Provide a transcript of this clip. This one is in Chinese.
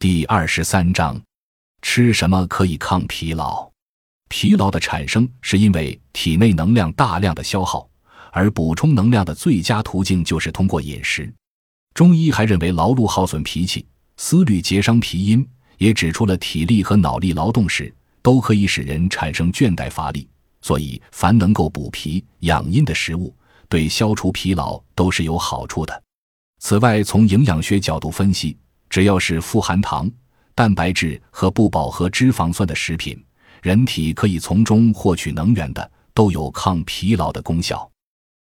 第二十三章，吃什么可以抗疲劳？疲劳的产生是因为体内能量大量的消耗，而补充能量的最佳途径就是通过饮食。中医还认为劳碌耗损脾气，思虑结伤脾阴，也指出了体力和脑力劳动时都可以使人产生倦怠乏力。所以，凡能够补脾养阴的食物，对消除疲劳都是有好处的。此外，从营养学角度分析。只要是富含糖、蛋白质和不饱和脂肪酸的食品，人体可以从中获取能源的，都有抗疲劳的功效。